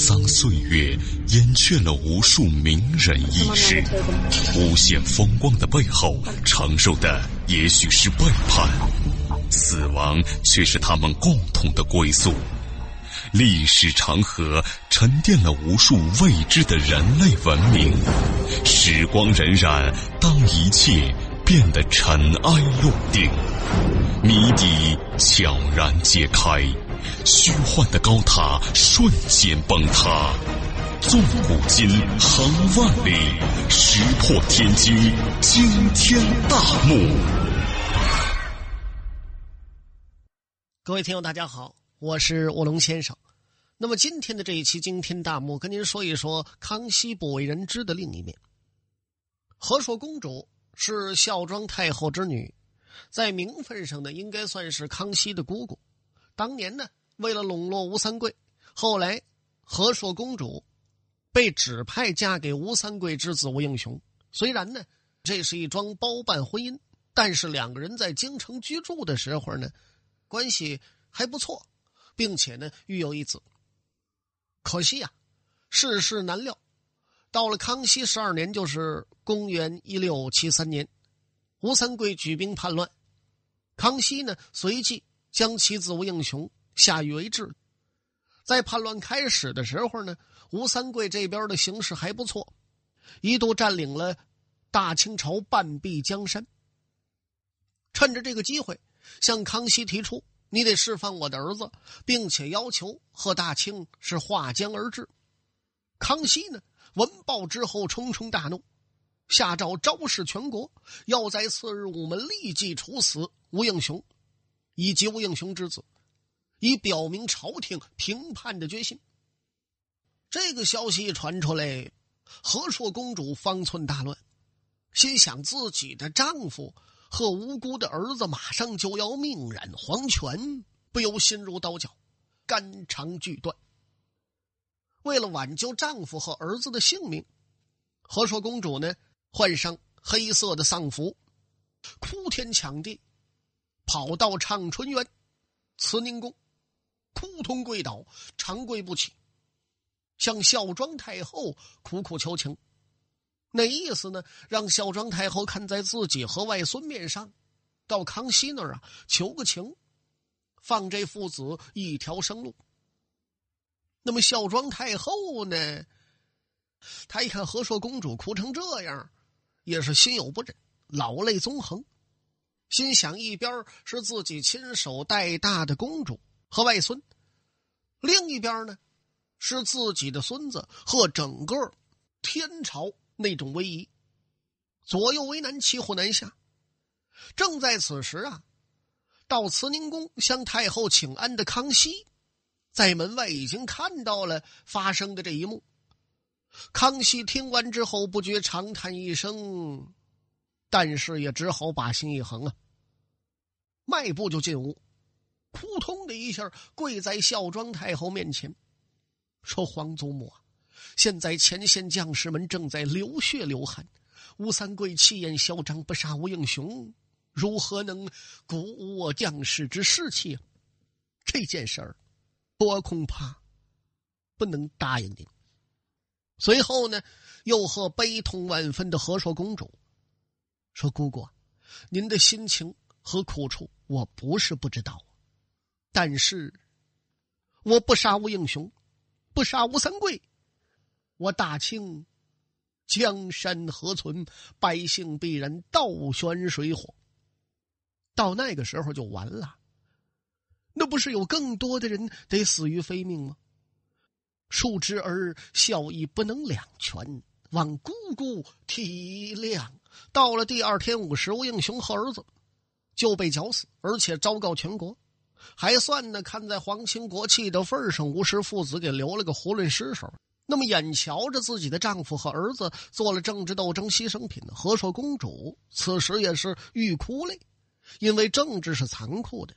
桑岁月掩却了无数名人轶事，无限风光的背后，承受的也许是背叛，死亡却是他们共同的归宿。历史长河沉淀了无数未知的人类文明，时光荏苒，当一切变得尘埃落定，谜底悄然揭开。虚幻的高塔瞬间崩塌，纵古今，横万里，石破天惊，惊天大幕。各位听友，大家好，我是卧龙先生。那么今天的这一期惊天大幕，跟您说一说康熙不为人知的另一面。和硕公主是孝庄太后之女，在名分上呢，应该算是康熙的姑姑。当年呢。为了笼络吴三桂，后来和硕公主被指派嫁给吴三桂之子吴应熊。虽然呢，这是一桩包办婚姻，但是两个人在京城居住的时候呢，关系还不错，并且呢育有一子。可惜呀，世事难料，到了康熙十二年，就是公元一六七三年，吴三桂举兵叛乱，康熙呢随即将其子吴应熊。下狱为质，在叛乱开始的时候呢，吴三桂这边的形势还不错，一度占领了大清朝半壁江山。趁着这个机会，向康熙提出：“你得释放我的儿子，并且要求和大清是划江而治。”康熙呢，闻报之后冲冲大怒，下诏昭示全国，要在次日午门立即处死吴应熊以及吴应熊之子。以表明朝廷平叛的决心。这个消息一传出来，和硕公主方寸大乱，心想自己的丈夫和无辜的儿子马上就要命染黄泉，不由心如刀绞，肝肠俱断。为了挽救丈夫和儿子的性命，和硕公主呢，换上黑色的丧服，哭天抢地，跑到畅春园、慈宁宫。扑通跪倒，长跪不起，向孝庄太后苦苦求情。那意思呢？让孝庄太后看在自己和外孙面上，到康熙那儿啊求个情，放这父子一条生路。那么孝庄太后呢？她一看和硕公主哭成这样，也是心有不忍，老泪纵横，心想：一边是自己亲手带大的公主。和外孙，另一边呢，是自己的孙子和整个天朝那种威仪，左右为难，骑虎难下。正在此时啊，到慈宁宫向太后请安的康熙，在门外已经看到了发生的这一幕。康熙听完之后，不觉长叹一声，但是也只好把心一横啊，迈步就进屋。扑通的一下，跪在孝庄太后面前，说：“皇祖母啊，现在前线将士们正在流血流汗，吴三桂气焰嚣张，不杀吴应熊，如何能鼓舞我将士之士气？啊这件事儿，我恐怕不能答应您。”随后呢，又和悲痛万分的和硕公主说：“姑姑，您的心情和苦楚，我不是不知道。”但是，我不杀吴英雄，不杀吴三桂，我大清江山何存？百姓必然倒悬水火。到那个时候就完了，那不是有更多的人得死于非命吗？恕之儿孝义不能两全，望姑姑体谅。到了第二天午时，吴应雄和儿子就被绞死，而且昭告全国。还算呢，看在皇亲国戚的份上，吴氏父子给留了个囫囵尸首。那么眼瞧着自己的丈夫和儿子做了政治斗争牺牲品，和硕公主此时也是欲哭泪，因为政治是残酷的。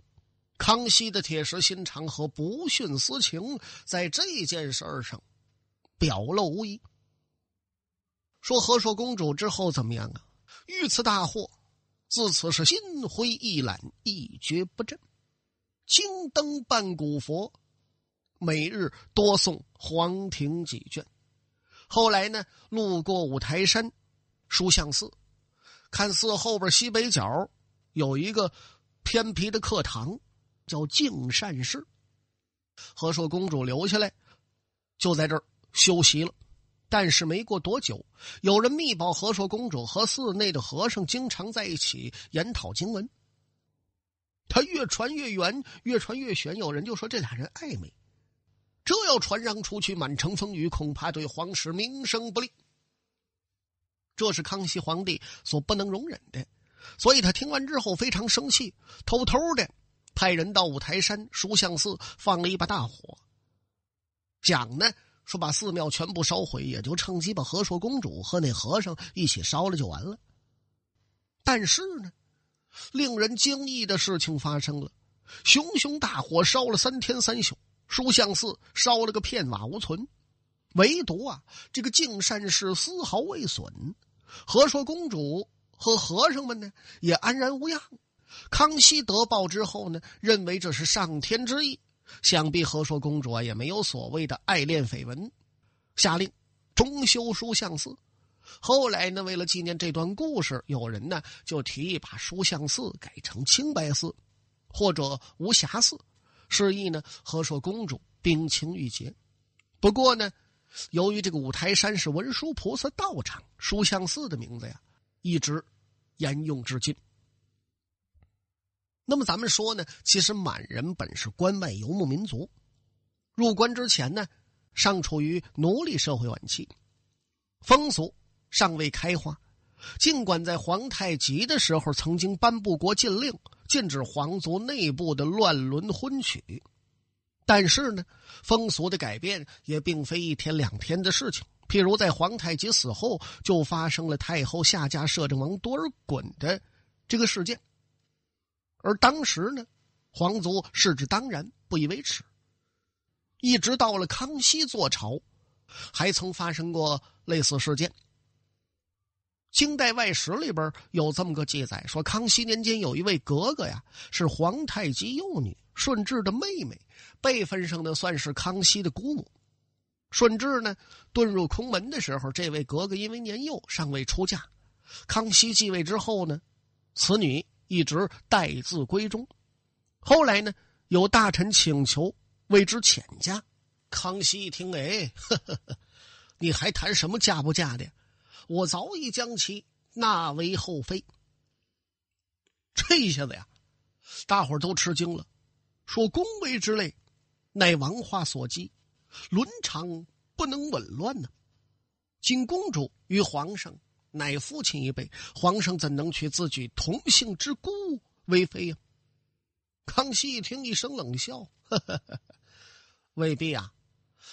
康熙的铁石心肠和不徇私情，在这件事儿上表露无遗。说和硕公主之后怎么样啊？遇此大祸，自此是心灰意懒，一蹶不振。青灯半古佛，每日多送黄庭几卷。后来呢，路过五台山书相寺，看寺后边西北角有一个偏僻的课堂，叫净善寺。和硕公主留下来，就在这儿休息了。但是没过多久，有人密报和硕公主和寺内的和尚经常在一起研讨经文。他越传越远，越传越玄。有人就说这俩人暧昧。这要传扬出去，满城风雨，恐怕对皇室名声不利。这是康熙皇帝所不能容忍的，所以他听完之后非常生气，偷偷的派人到五台山书相寺放了一把大火，讲呢说把寺庙全部烧毁，也就趁机把和硕公主和那和尚一起烧了就完了。但是呢，令人惊异的事情发生了，熊熊大火烧了三天三宿。书相寺烧了个片瓦无存，唯独啊，这个净善寺丝毫未损。和硕公主和和尚们呢也安然无恙。康熙得报之后呢，认为这是上天之意，想必和硕公主啊也没有所谓的爱恋绯闻，下令重修书相寺。后来呢，为了纪念这段故事，有人呢就提议把书相寺改成清白寺，或者无瑕寺。示意呢，和硕公主冰清玉洁。不过呢，由于这个五台山是文殊菩萨道场，书相寺的名字呀，一直沿用至今。那么咱们说呢，其实满人本是关外游牧民族，入关之前呢，尚处于奴隶社会晚期，风俗尚未开化。尽管在皇太极的时候曾经颁布过禁令。禁止皇族内部的乱伦婚娶，但是呢，风俗的改变也并非一天两天的事情。譬如在皇太极死后，就发生了太后下嫁摄政王多尔衮的这个事件，而当时呢，皇族视之当然，不以为耻。一直到了康熙坐朝，还曾发生过类似事件。清代外史里边有这么个记载，说康熙年间有一位格格呀，是皇太极幼女顺治的妹妹，辈分上呢算是康熙的姑母。顺治呢遁入空门的时候，这位格格因为年幼尚未出嫁。康熙继位之后呢，此女一直待字闺中。后来呢，有大臣请求为之遣嫁，康熙一听，哎，呵呵呵你还谈什么嫁不嫁的？我早已将其纳为后妃。这一下子呀，大伙儿都吃惊了，说宫闱之类，乃王化所积，伦常不能紊乱呢。今公主与皇上乃父亲一辈，皇上怎能娶自己同姓之姑为妃呀？康熙一听，一声冷笑：“呵呵呵未必啊。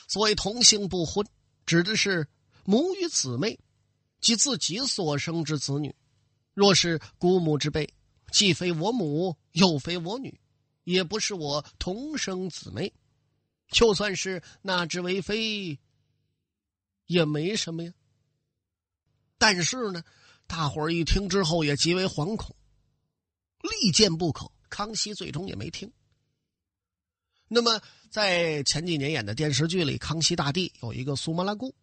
所谓同姓不婚，指的是母与姊妹。”即自己所生之子女，若是姑母之辈，既非我母，又非我女，也不是我同生姊妹，就算是纳之为妃，也没什么呀。但是呢，大伙儿一听之后也极为惶恐，力荐不可。康熙最终也没听。那么，在前几年演的电视剧里，康熙大帝有一个苏麻拉姑。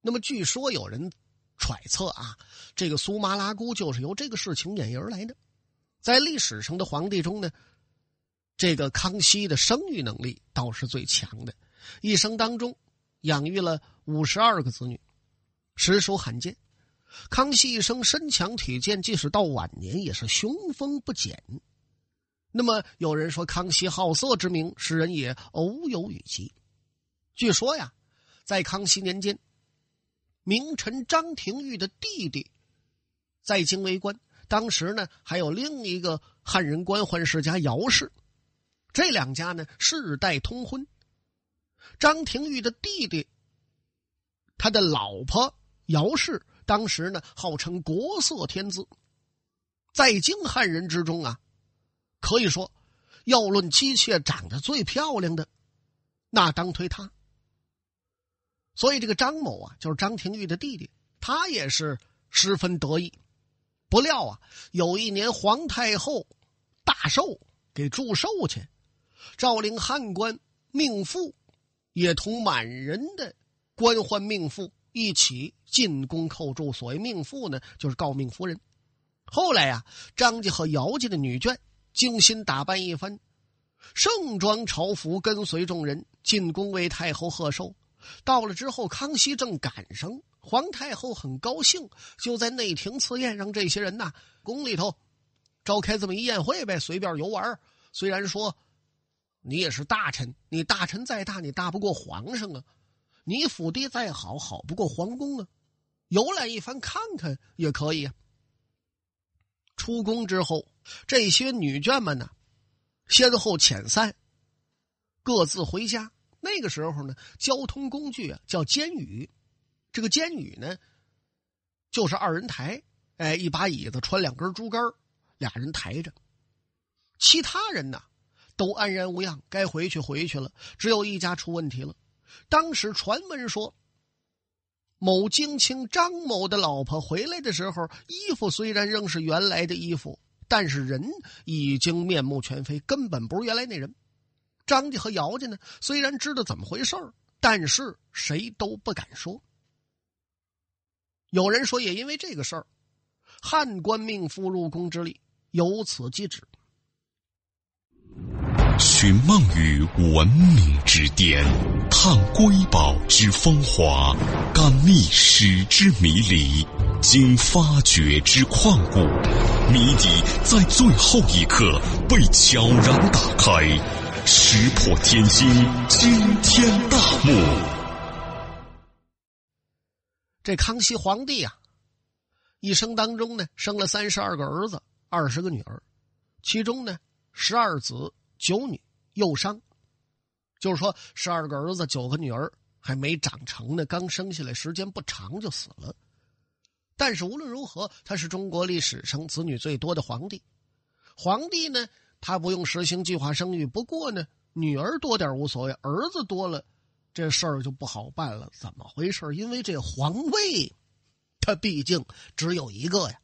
那么，据说有人揣测啊，这个苏麻拉姑就是由这个事情演绎而来的。在历史上的皇帝中呢，这个康熙的生育能力倒是最强的，一生当中养育了五十二个子女，实属罕见。康熙一生身强体健，即使到晚年也是雄风不减。那么有人说康熙好色之名，世人也偶有与其。据说呀，在康熙年间。名臣张廷玉的弟弟在京为官，当时呢还有另一个汉人官宦世家姚氏，这两家呢世代通婚。张廷玉的弟弟，他的老婆姚氏，当时呢号称国色天姿，在京汉人之中啊，可以说要论妻妾长得最漂亮的，那当推他。所以这个张某啊，就是张廷玉的弟弟，他也是十分得意。不料啊，有一年皇太后大寿，给祝寿去，诏令汉官命妇也同满人的官宦命妇一起进宫叩祝。所谓命妇呢，就是诰命夫人。后来呀，张家和姚家的女眷精心打扮一番，盛装朝服，跟随众人进宫为太后贺寿。到了之后，康熙正赶上，皇太后很高兴，就在内廷赐宴，让这些人呐，宫里头召开这么一宴会呗，随便游玩。虽然说你也是大臣，你大臣再大，你大不过皇上啊；你府邸再好，好不过皇宫啊。游览一番，看看也可以啊。出宫之后，这些女眷们呢，先后遣散，各自回家。那个时候呢，交通工具啊叫监舆，这个监舆呢，就是二人抬，哎，一把椅子穿两根竹竿，俩人抬着。其他人呢，都安然无恙，该回去回去了。只有一家出问题了。当时传闻说。某京卿张某的老婆回来的时候，衣服虽然仍是原来的衣服，但是人已经面目全非，根本不是原来那人。张家和姚家呢，虽然知道怎么回事但是谁都不敢说。有人说，也因为这个事儿，汉官命妇入宫之力由此即止。寻梦于文明之巅，探瑰宝之风华，感历史之迷离，经发掘之旷古，谜底在最后一刻被悄然打开，石破天惊，惊天大幕。这康熙皇帝啊，一生当中呢，生了三十二个儿子，二十个女儿，其中呢，十二子。九女幼伤，就是说十二个儿子九个女儿还没长成呢，刚生下来时间不长就死了。但是无论如何，他是中国历史上子女最多的皇帝。皇帝呢，他不用实行计划生育，不过呢，女儿多点无所谓，儿子多了，这事儿就不好办了。怎么回事？因为这皇位，他毕竟只有一个呀。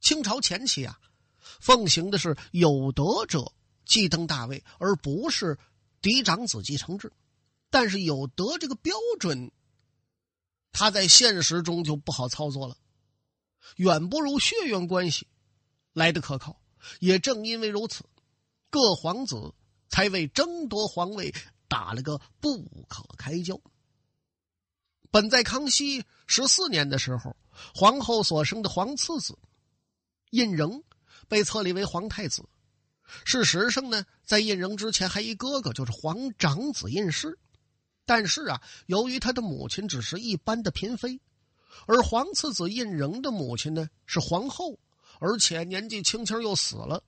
清朝前期啊。奉行的是有德者继登大位，而不是嫡长子继承制。但是有德这个标准，他在现实中就不好操作了，远不如血缘关系来的可靠。也正因为如此，各皇子才为争夺皇位打了个不可开交。本在康熙十四年的时候，皇后所生的皇次子胤禛。被册立为皇太子。事实上呢，在胤禛之前还一哥哥，就是皇长子胤师。但是啊，由于他的母亲只是一般的嫔妃，而皇次子胤禛的母亲呢是皇后，而且年纪轻轻又死了。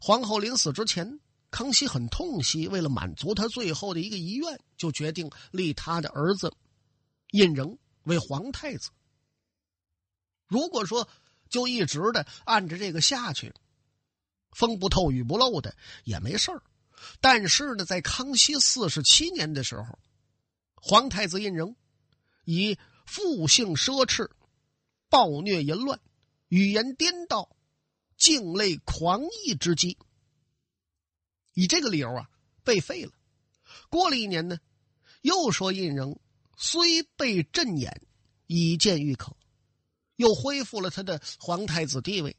皇后临死之前，康熙很痛惜，为了满足他最后的一个遗愿，就决定立他的儿子胤禛为皇太子。如果说，就一直的按着这个下去，风不透雨不漏的也没事儿。但是呢，在康熙四十七年的时候，皇太子胤禛以复性奢侈、暴虐淫乱、语言颠倒、境类狂逸之机，以这个理由啊被废了。过了一年呢，又说胤禛虽被镇眼，已见愈可。又恢复了他的皇太子地位，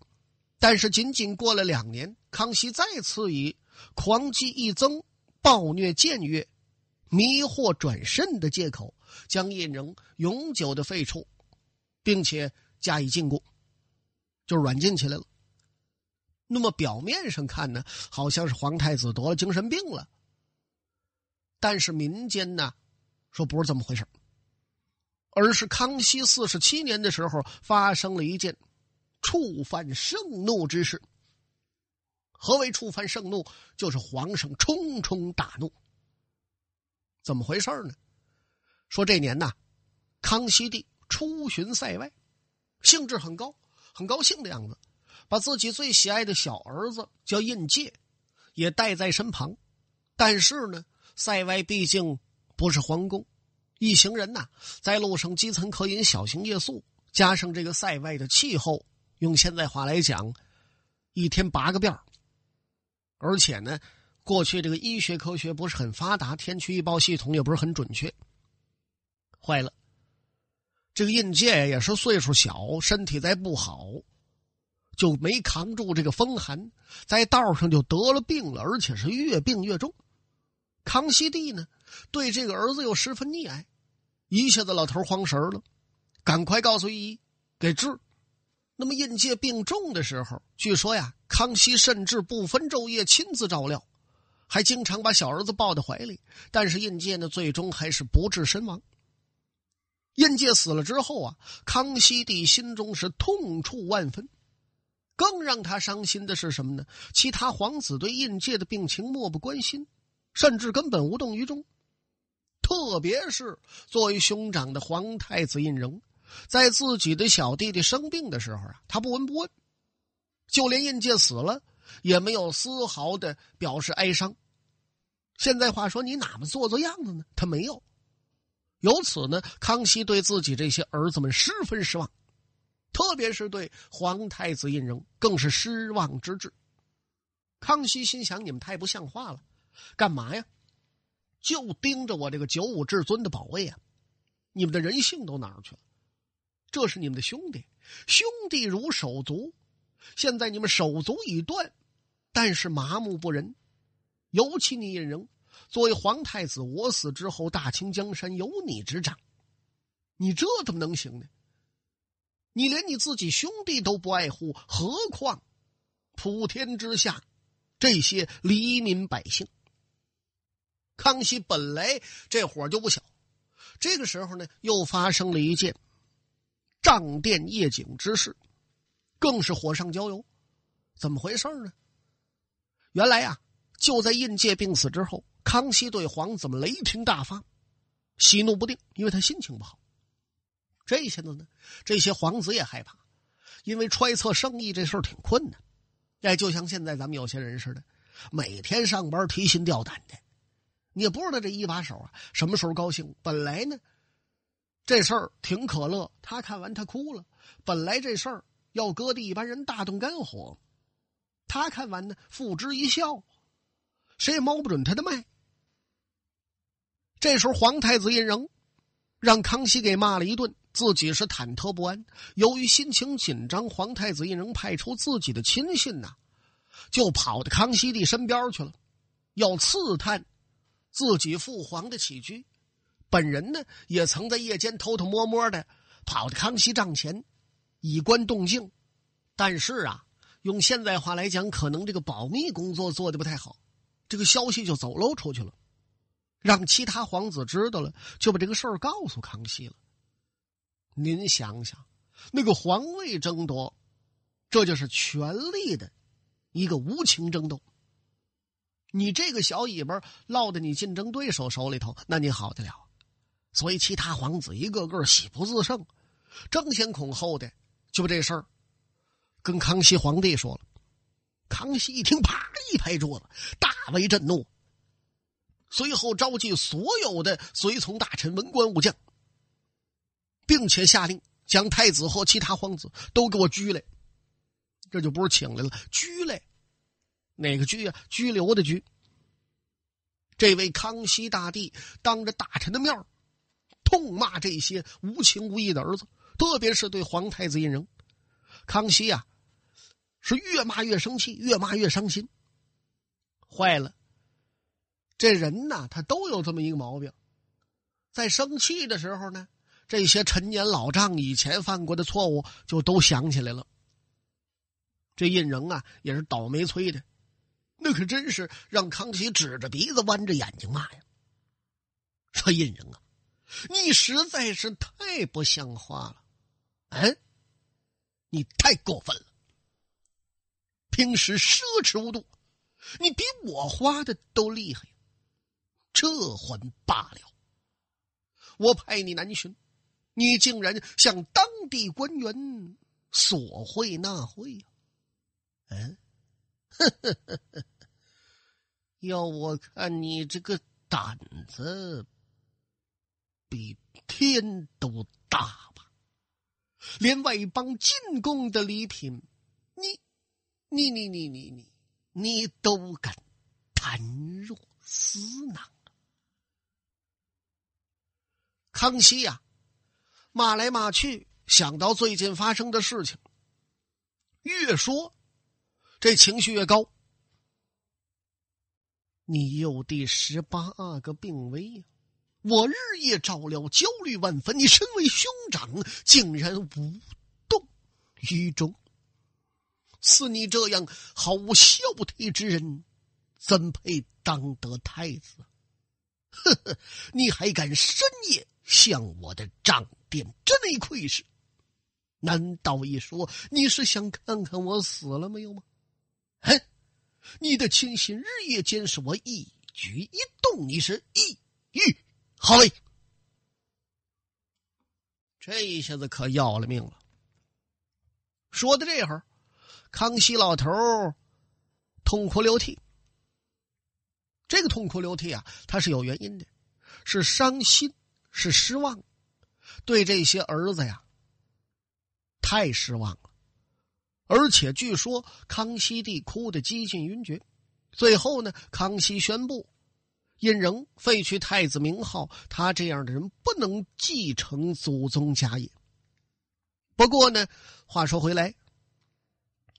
但是仅仅过了两年，康熙再次以狂疾易增、暴虐僭越、迷惑转肾的借口，将胤禛永久的废除，并且加以禁锢，就软禁起来了。那么表面上看呢，好像是皇太子得了精神病了，但是民间呢，说不是这么回事而是康熙四十七年的时候，发生了一件触犯盛怒之事。何为触犯盛怒？就是皇上冲冲大怒。怎么回事呢？说这年呐，康熙帝出巡塞外，兴致很高，很高兴的样子，把自己最喜爱的小儿子叫胤介也带在身旁。但是呢，塞外毕竟不是皇宫。一行人呐，在路上饥餐渴饮，小行夜宿，加上这个塞外的气候，用现在话来讲，一天八个变而且呢，过去这个医学科学不是很发达，天气预报系统也不是很准确。坏了，这个印介也是岁数小，身体再不好，就没扛住这个风寒，在道上就得了病了，而且是越病越重。康熙帝呢，对这个儿子又十分溺爱，一下子老头慌神了，赶快告诉御医给治。那么印介病重的时候，据说呀，康熙甚至不分昼夜亲自照料，还经常把小儿子抱在怀里。但是印介呢，最终还是不治身亡。印介死了之后啊，康熙帝心中是痛触万分。更让他伤心的是什么呢？其他皇子对印介的病情漠不关心，甚至根本无动于衷。特别是作为兄长的皇太子胤禛。在自己的小弟弟生病的时候啊，他不闻不问，就连印介死了也没有丝毫的表示哀伤。现在话说，你哪么做做样子呢？他没有。由此呢，康熙对自己这些儿子们十分失望，特别是对皇太子胤禛更是失望之至。康熙心想：你们太不像话了，干嘛呀？就盯着我这个九五至尊的宝位啊！你们的人性都哪儿去了？这是你们的兄弟，兄弟如手足。现在你们手足已断，但是麻木不仁。尤其你胤禛，作为皇太子，我死之后，大清江山由你执掌，你这怎么能行呢？你连你自己兄弟都不爱护，何况普天之下这些黎民百姓？康熙本来这火就不小，这个时候呢，又发生了一件。仗殿夜景之事，更是火上浇油。怎么回事呢？原来呀，就在印介病死之后，康熙对皇子们雷霆大发，喜怒不定，因为他心情不好。这下子呢，这些皇子也害怕，因为揣测圣意这事儿挺困难。哎，就像现在咱们有些人似的，每天上班提心吊胆的，你也不知道这一把手啊什么时候高兴。本来呢。这事儿挺可乐，他看完他哭了。本来这事儿要搁的一般人大动肝火，他看完呢，付之一笑，谁也摸不准他的脉。这时候皇太子胤禛让康熙给骂了一顿，自己是忐忑不安。由于心情紧张，皇太子胤禛派出自己的亲信呐，就跑到康熙帝身边去了，要刺探自己父皇的起居。本人呢，也曾在夜间偷偷摸摸的跑到康熙帐前，以观动静。但是啊，用现在话来讲，可能这个保密工作做的不太好，这个消息就走漏出去了，让其他皇子知道了，就把这个事儿告诉康熙了。您想想，那个皇位争夺，这就是权力的一个无情争斗。你这个小尾巴落在你竞争对手手里头，那你好得了？所以，其他皇子一个个喜不自胜，争先恐后的就把这事儿跟康熙皇帝说了。康熙一听，啪一拍桌子，大为震怒。随后召集所有的随从大臣、文官武将，并且下令将太子和其他皇子都给我拘来。这就不是请来了，拘来，哪个拘啊？拘留的拘。这位康熙大帝当着大臣的面痛骂这些无情无义的儿子，特别是对皇太子胤禛。康熙呀，是越骂越生气，越骂越伤心。坏了，这人呐，他都有这么一个毛病，在生气的时候呢，这些陈年老账、以前犯过的错误就都想起来了。这胤禛啊，也是倒霉催的，那可真是让康熙指着鼻子、弯着眼睛骂呀，说胤禛啊。你实在是太不像话了，嗯，你太过分了。平时奢侈无度，你比我花的都厉害，这还罢了。我派你南巡，你竟然向当地官员索贿纳贿呀？嗯，要我看你这个胆子。比天都大吧！连外邦进贡的礼品，你、你、你、你、你、你，你都敢惨若死囊。康熙呀，骂来骂去，想到最近发生的事情，越说这情绪越高。你有第十八阿哥病危呀！我日夜照料，焦虑万分。你身为兄长，竟然无动于衷。似你这样毫无孝悌之人，怎配当得太子？呵呵，你还敢深夜向我的帐殿之内窥视？难道一说你是想看看我死了没有吗？哼！你的亲信日夜监视我一举一动，你是意欲好嘞？这一下子可要了命了。说到这会儿，康熙老头痛哭流涕。这个痛哭流涕啊，他是有原因的，是伤心，是失望，对这些儿子呀，太失望了。而且据说康熙帝哭得几近晕厥，最后呢，康熙宣布，胤禛废去太子名号，他这样的人不能继承祖宗家业。不过呢，话说回来，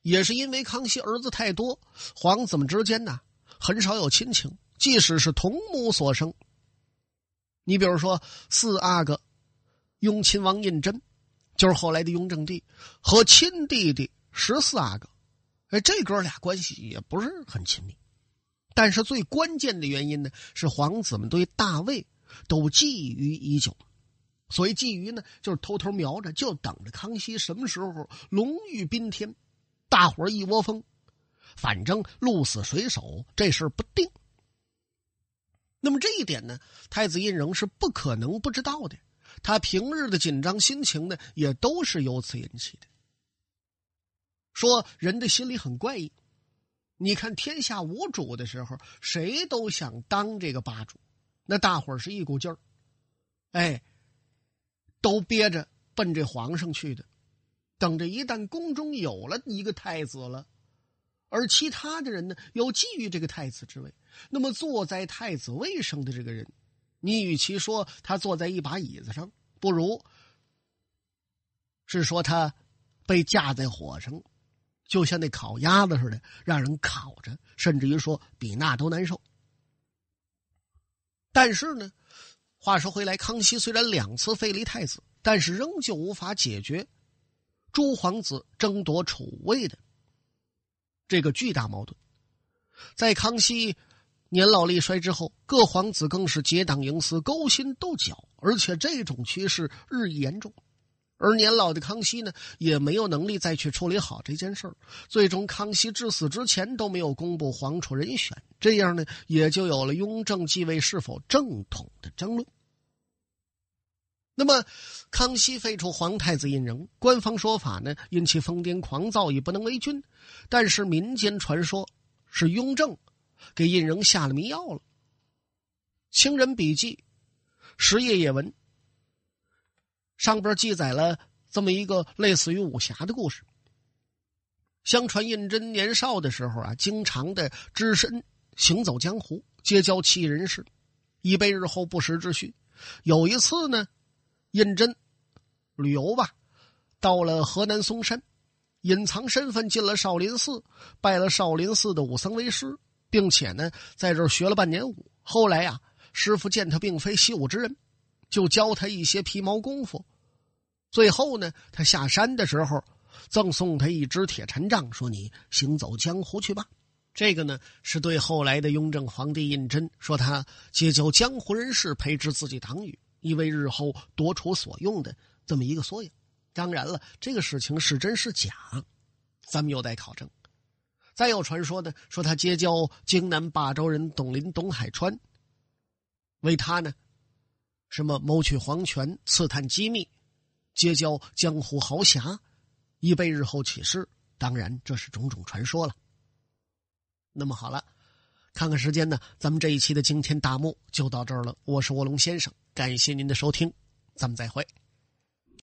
也是因为康熙儿子太多，皇子们之间呢很少有亲情，即使是同母所生。你比如说四阿哥，雍亲王胤禛，就是后来的雍正帝和亲弟弟。十四阿哥，哎，这哥俩关系也不是很亲密，但是最关键的原因呢，是皇子们对大魏都觊觎已久，所以觊觎呢，就是偷偷瞄着，就等着康熙什么时候龙驭宾天，大伙一窝蜂，反正鹿死谁手这事不定。那么这一点呢，太子胤禛是不可能不知道的，他平日的紧张心情呢，也都是由此引起的。说人的心里很怪异，你看天下无主的时候，谁都想当这个霸主，那大伙儿是一股劲儿，哎，都憋着奔这皇上去的，等着一旦宫中有了一个太子了，而其他的人呢又觊觎这个太子之位，那么坐在太子位上的这个人，你与其说他坐在一把椅子上，不如是说他被架在火上。就像那烤鸭子似的，让人烤着，甚至于说比那都难受。但是呢，话说回来，康熙虽然两次废立太子，但是仍旧无法解决诸皇子争夺储位的这个巨大矛盾。在康熙年老力衰之后，各皇子更是结党营私、勾心斗角，而且这种趋势日益严重。而年老的康熙呢，也没有能力再去处理好这件事儿。最终，康熙至死之前都没有公布皇储人选，这样呢，也就有了雍正继位是否正统的争论。那么，康熙废除皇太子胤禛，官方说法呢，因其疯癫狂躁，已不能为君；但是民间传说是雍正给胤禛下了迷药了。清人笔记，十页页文。上边记载了这么一个类似于武侠的故事。相传胤禛年少的时候啊，经常的只身行走江湖，结交奇人士，以备日后不时之需。有一次呢，胤禛旅游吧，到了河南嵩山，隐藏身份进了少林寺，拜了少林寺的武僧为师，并且呢，在这儿学了半年武。后来呀，师傅见他并非习武之人。就教他一些皮毛功夫，最后呢，他下山的时候，赠送他一支铁禅杖，说：“你行走江湖去吧。”这个呢，是对后来的雍正皇帝胤禛说他结交江湖人士，培植自己党羽，以为日后夺储所用的这么一个缩影。当然了，这个事情是真是假，咱们有待考证。再有传说呢，说他结交京南霸州人董林、董海川，为他呢。什么谋取皇权、刺探机密、结交江湖豪侠，以备日后起事。当然，这是种种传说了。那么好了，看看时间呢，咱们这一期的惊天大幕就到这儿了。我是卧龙先生，感谢您的收听，咱们再会。